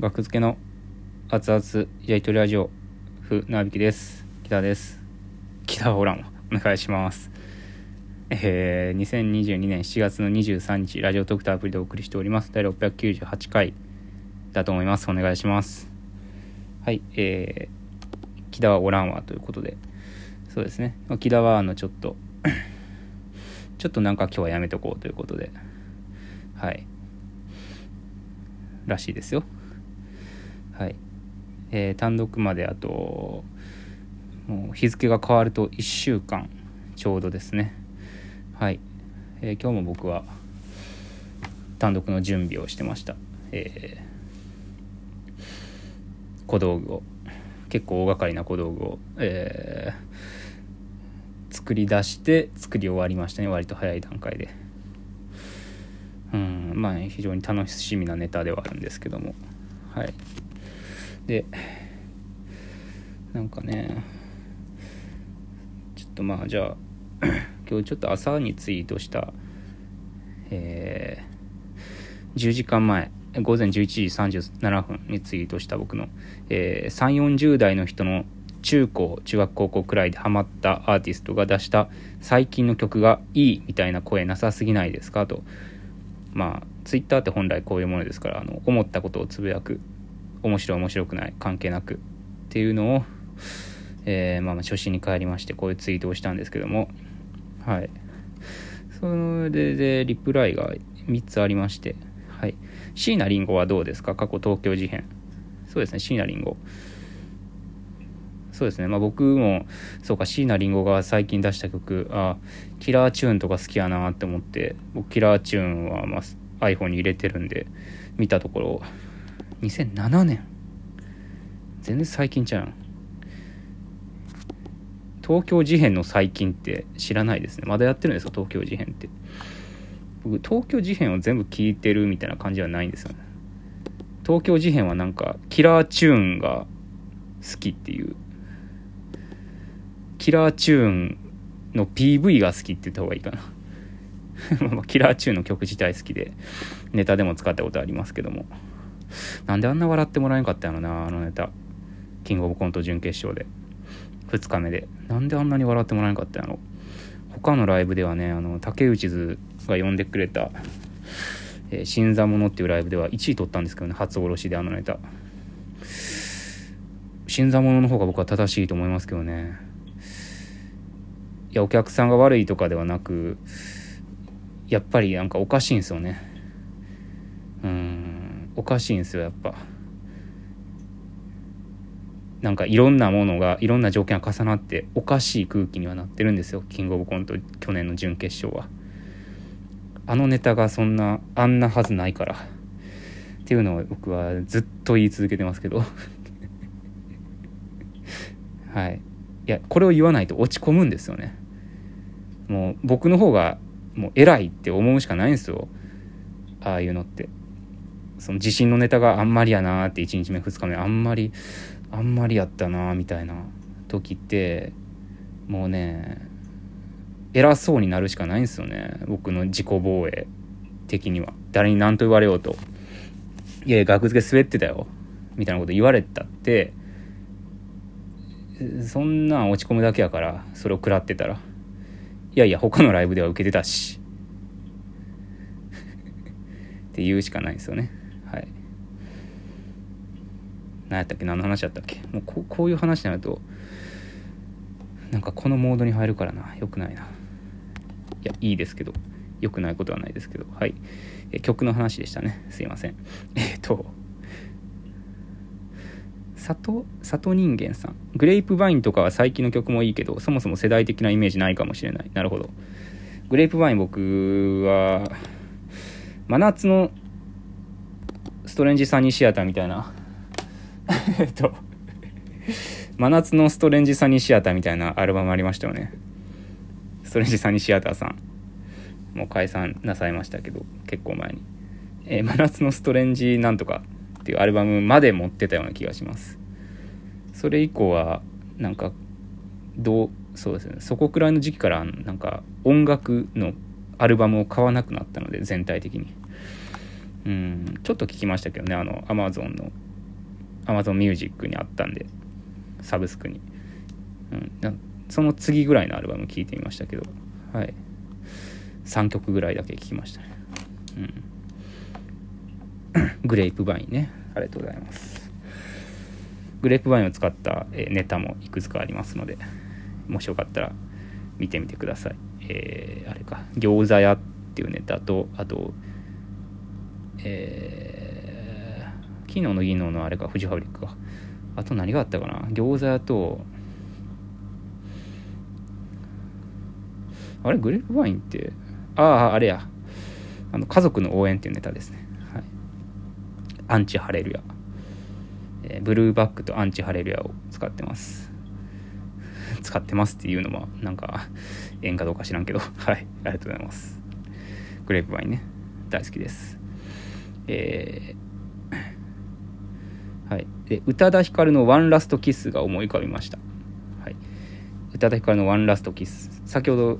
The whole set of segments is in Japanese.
学付けの熱々やりとりラジオふなびきです。北です。北オランお願いします。えー、2022年7月の23日ラジオトクターアプリでお送りしております。第698回だと思います。お願いします。はいえー、木田はおらんわということで。そうですね。木田はあのちょっと ちょっとなんか今日はやめとこうということで。はい。らしいですよ。はい、えー、単独まであともう日付が変わると1週間ちょうどですね。はい、えー、今日も僕は単独の準備をしてました、えー、小道具を。結構大掛かりな小道具を、えー、作り出して作り終わりましたね。割と早い段階で。うんまあ、非常に楽しみなネタではあるんですけども。はい。でなんかねちょっとまあじゃあ 今日ちょっと朝にツイートしたえー、10時間前午前11時37分にツイートした僕の、えー、3 4 0代の人の中高中学高校くらいでハマったアーティストが出した最近の曲がいいみたいな声なさすぎないですか？と。まあツイッターって本来こういうものですからあの思ったことをつぶやく面白い面白くない関係なく。っていうのを、えー、まあ、初心に帰りましてこういうツイートをしたんですけども。はい。それでリプライが3つありまして。はい。椎名林檎はどうですか？過去東京事変。そうですね椎名林檎。そうですね。まあ僕もそうか椎名林檎が最近出した曲あキラーチューンとか好きやなって思って僕キラーチューンはまあ iPhone に入れてるんで見たところ2007年全然最近ちゃう。東京事変の最近って知らないですね。まだやってるんですか？東京事変って。僕東京事変を全部聞いてるみたいな感じはないんですよね。東京事変はなんかキラーチューンが好きっていう。キラーチューンの PV が好きって言った方がいいかな。キラーチューンの曲自体好きでネタでも使ったことありますけども。なんであんな笑ってもらえんかったんやろなあのネタ。キングオブコント準決勝で。2日目で。なんであんなに笑ってもらえんかったんやろ。他のライブではねあの竹内図が呼んでくれた「えー、新座者」っていうライブでは1位取ったんですけどね初おろしであのネタ。新座者の方が僕は正しいと思いますけどね。いやお客さんが悪いとかではなくやっぱりなんかおかしいんですよね。うん。おかしいんですよやっぱ。なんかいろんなものがいろんな条件が重なっておかしい空気にはなってるんですよキングオブコント去年の準決勝は。あのネタがそんなあんなはずないから。っていうのを僕はずっと言い続けてますけど。はい。いやこれを言わないと落ち込むんですよね。もう僕の方がもう偉いって思うしかないんですよ。ああいうのって。その自信のネタがあんまりやなって1日目2日目あんまりあんまりやったなみたいな時ってもうね偉そうになるしかないんですよね。僕の自己防衛的には。誰に何と言われようと「いや学付け滑ってたよ」みたいなこと言われたってそんなん落ち込むだけやからそれを食らってたら。いやいや他のライブでは受けてたし。って言うしかないですよね。何やったっけ何の話やったっけ。もうここういう話になるとなんかこのモードに入るからな。よくないな。いやいいですけど。良くないことはないですけど。はい。え曲の話でしたね。すいません。えっ、と里里人間さん。グレープバインとかは最近の曲もいいけどそもそも世代的なイメージないかもしれない。なるほど。グレープバイン僕は真夏のストレンジサニーシアターみたいな えっと真夏のストレンジサニーシアターみたいなアルバムありましたよね。ストレンジサニーシアターさん。もう解散なさいましたけど結構前に、えー、真夏のストレンジなんとかっていうアルバムまで持ってたような気がします。それ以降はなんかどうそうですね。そこくらいの時期からなんか音楽のアルバムを買わなくなったので全体的に。うんちょっと聞きましたけどねあの Amazon の Amazon Music にあったんでサブスクに、うん、その次ぐらいのアルバム聴いてみましたけど。はい。3曲ぐらいだけ聴きましたね。うん。グレープバインね。ありがとうございます。グレープバインを使ったネタもいくつかありますのでもしよかったら見てみてください。えー、あれか。餃子屋っていうネタとあとえー、昨日の技能のあれかフジファブリックかあと何があったかな？餃子屋とあれ？グレープワインって？あああれや。あの家族の応援っていうネタですね、はい、アンチハレルヤ、えー、ブルーバックとアンチハレルヤを使ってます。使ってますっていうのもなんか縁かどうか知らんけど。はい。ありがとうございます。グレープワインね。大好きです。えー、はい、で宇多田ヒカルの「ワンラストキス」が思い浮かびました、はい、宇多田ヒカルの「ワンラストキス」先ほど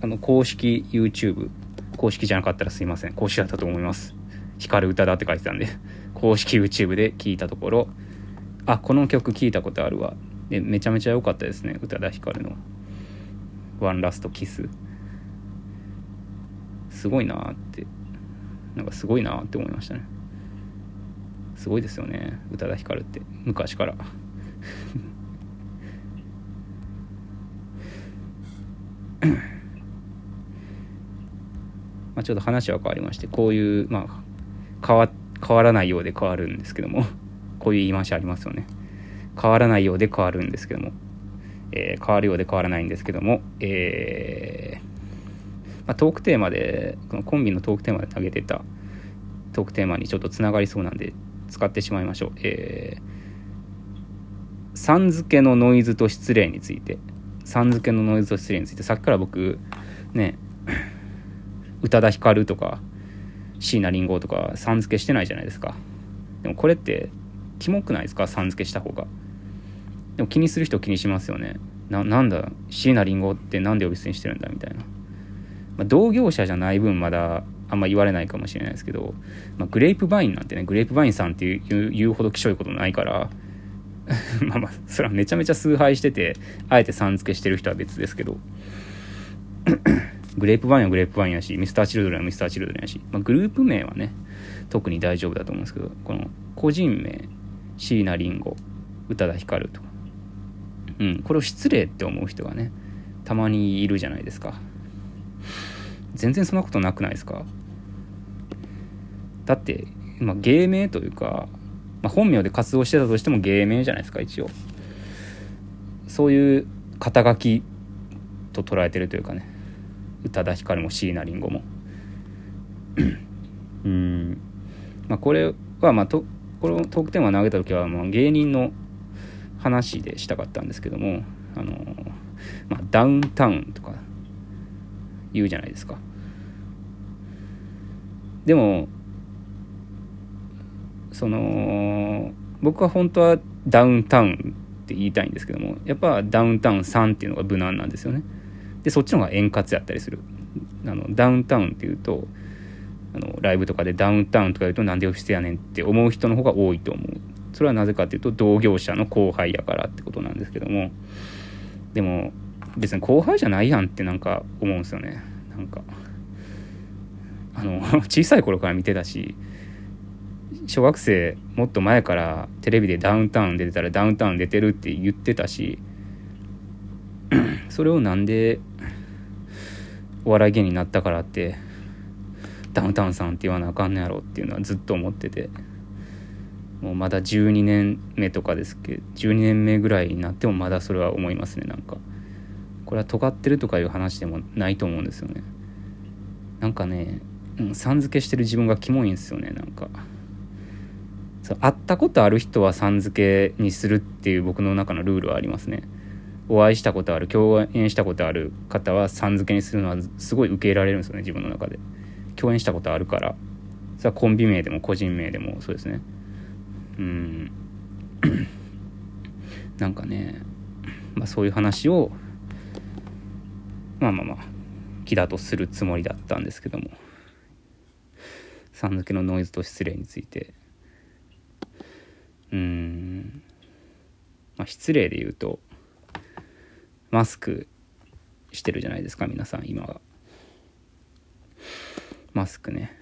あの公式 YouTube 公式じゃなかったらすいません。公式だったと思います。ヒカル宇多田って書いてたんで。公式 YouTube で聞いたところあこの曲聞いたことあるわ。でめちゃめちゃ良かったですね。宇多田ヒカルの「ワンラストキス」すごいなって。なんかすごいなって思いましたね。すごいですよね。宇多田ヒカルって。昔から。まあちょっと話は変わりましてこういうまあ変わ変わらないようで変わるんですけどもこういう言い回しありますよね。変わらないようで変わるんですけども、えー、変わるようで変わらないんですけども、えーまあ、トークテーマでこのコンビのトークテーマで投げてたトークテーマにちょっとつながりそうなんで使ってしまいましょう。えー、さん付けのノイズと失礼について。さん付けのノイズと失礼について。さっきから僕ね 宇多田ヒカルとか椎名林檎とかさん付けしてないじゃないですか。でもこれってキモくないですか？さん付けした方が。でも気にする人気にしますよね。ななんだ椎名林檎って何で呼び捨てにしてるんだ？みたいな。まあ、同業者じゃない分まだあんま言われないかもしれないですけど、まあ、グレープバインなんてねグレープバインさんっていう言うほどきしょいことないから まあまあそれはめちゃめちゃ崇拝しててあえてさん付けしてる人は別ですけど グレープバインはグレープバインやしミスターチルドレンはミスターチルドレンやし、まあ、グループ名はね特に大丈夫だと思うんですけどこの個人名椎名林檎宇多田ヒカルとか。うんこれを失礼って思う人がねたまにいるじゃないですか。全然そんなことなくないですか？だって、まあ、芸名というか、まあ、本名で活動してたとしても芸名じゃないですか一応。そういう肩書きと捉えてるというかね。宇多田ヒカルも椎名林檎も。うん。まあこれはまあとこのトークテーマ投げた時はまあ芸人の話でしたかったんですけどもあの、まあ、ダウンタウンとか言うじゃないですか。でもその僕は本当はダウンタウンって言いたいんですけどもやっぱダウンタウン3っていうのが無難なんですよね。でそっちの方が円滑やったりする。あのダウンタウンっていうとあのライブとかでダウンタウンとか言うとなんでオフィスやねんって思う人の方が多いと思う。それはなぜかっていうと同業者の後輩やからってことなんですけども。でも別に後輩じゃないやんってなんか思うんですよね。なんかあの 小さい頃から見てたし小学生もっと前からテレビでダウンタウン出てたらダウンタウン出てるって言ってたし それをなんでお笑い芸人になったからってダウンタウンさんって言わなあかんのやろっていうのはずっと思っててもうまだ12年目とかですけど12年目ぐらいになってもまだそれは思いますねなんか。これは尖ってるとかいう話でもないと思うんですよね。なんかね、うん、さん付けしてる自分がキモいんですよねなんか。そう会ったことある人はさん付けにするっていう僕の中のルールはありますね。お会いしたことある共演したことある方はさん付けにするのはすごい受け入れられるんですよね自分の中で。共演したことあるから。それはコンビ名でも個人名でもそうですね。うん。なんかねまあそういう話をまあまあまあ気だとするつもりだったんですけども。さん付けのノイズと失礼について。うーん。まあ失礼で言うとマスクしてるじゃないですか皆さん今は。マスクね。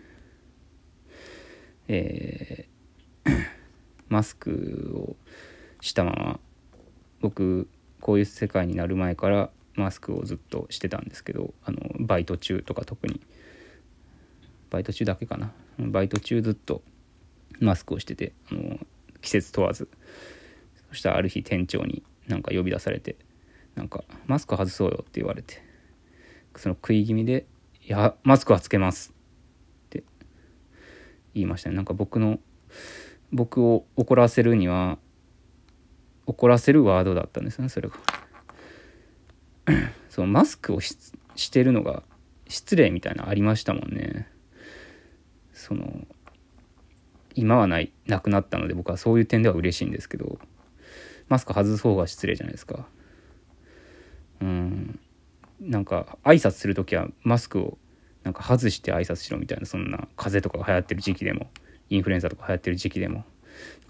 えーマスクをしたまま僕こういう世界になる前からマスクをずっとしてたんですけどあのバイト中とか特に。バイト中だけかな。バイト中ずっとマスクをしててあの季節問わず。そしたらある日店長になんか呼び出されてなんか「マスク外そうよ」って言われてその食い気味で「いやマスクはつけます」って言いましたね。なんか僕の僕を怒らせるには怒らせるワードだったんですねそれが。そのマスクをししてるのが失礼みたいなのありましたもんね。その今はないなくなったので僕はそういう点では嬉しいんですけどマスク外す方が失礼じゃないですか。うん。なんか挨拶する時はマスクをなんか外して挨拶しろみたいなそんな風邪とかが流行ってる時期でもインフルエンザとか流行ってる時期でも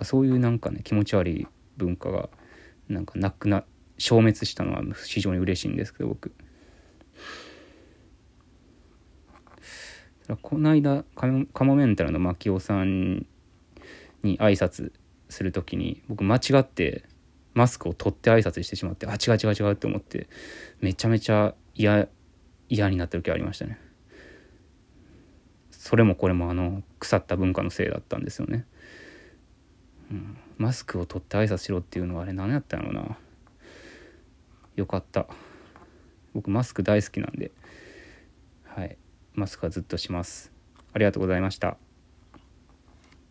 そういうなんかね気持ち悪い文化がなんかなくな消滅したのは非常に嬉しいんですけど僕。この間カモメンタルの牧雄さんに挨拶する時に僕間違ってマスクを取って挨拶してしまってあ違う違う違うって思ってめちゃめちゃ嫌嫌になった時ありましたね。それもこれもあの腐った文化のせいだったんですよね、うん、マスクを取って挨拶しろっていうのはあれ何やったんやろな。よかった。僕マスク大好きなんで。はい。マスクはずっとします。ありがとうございました。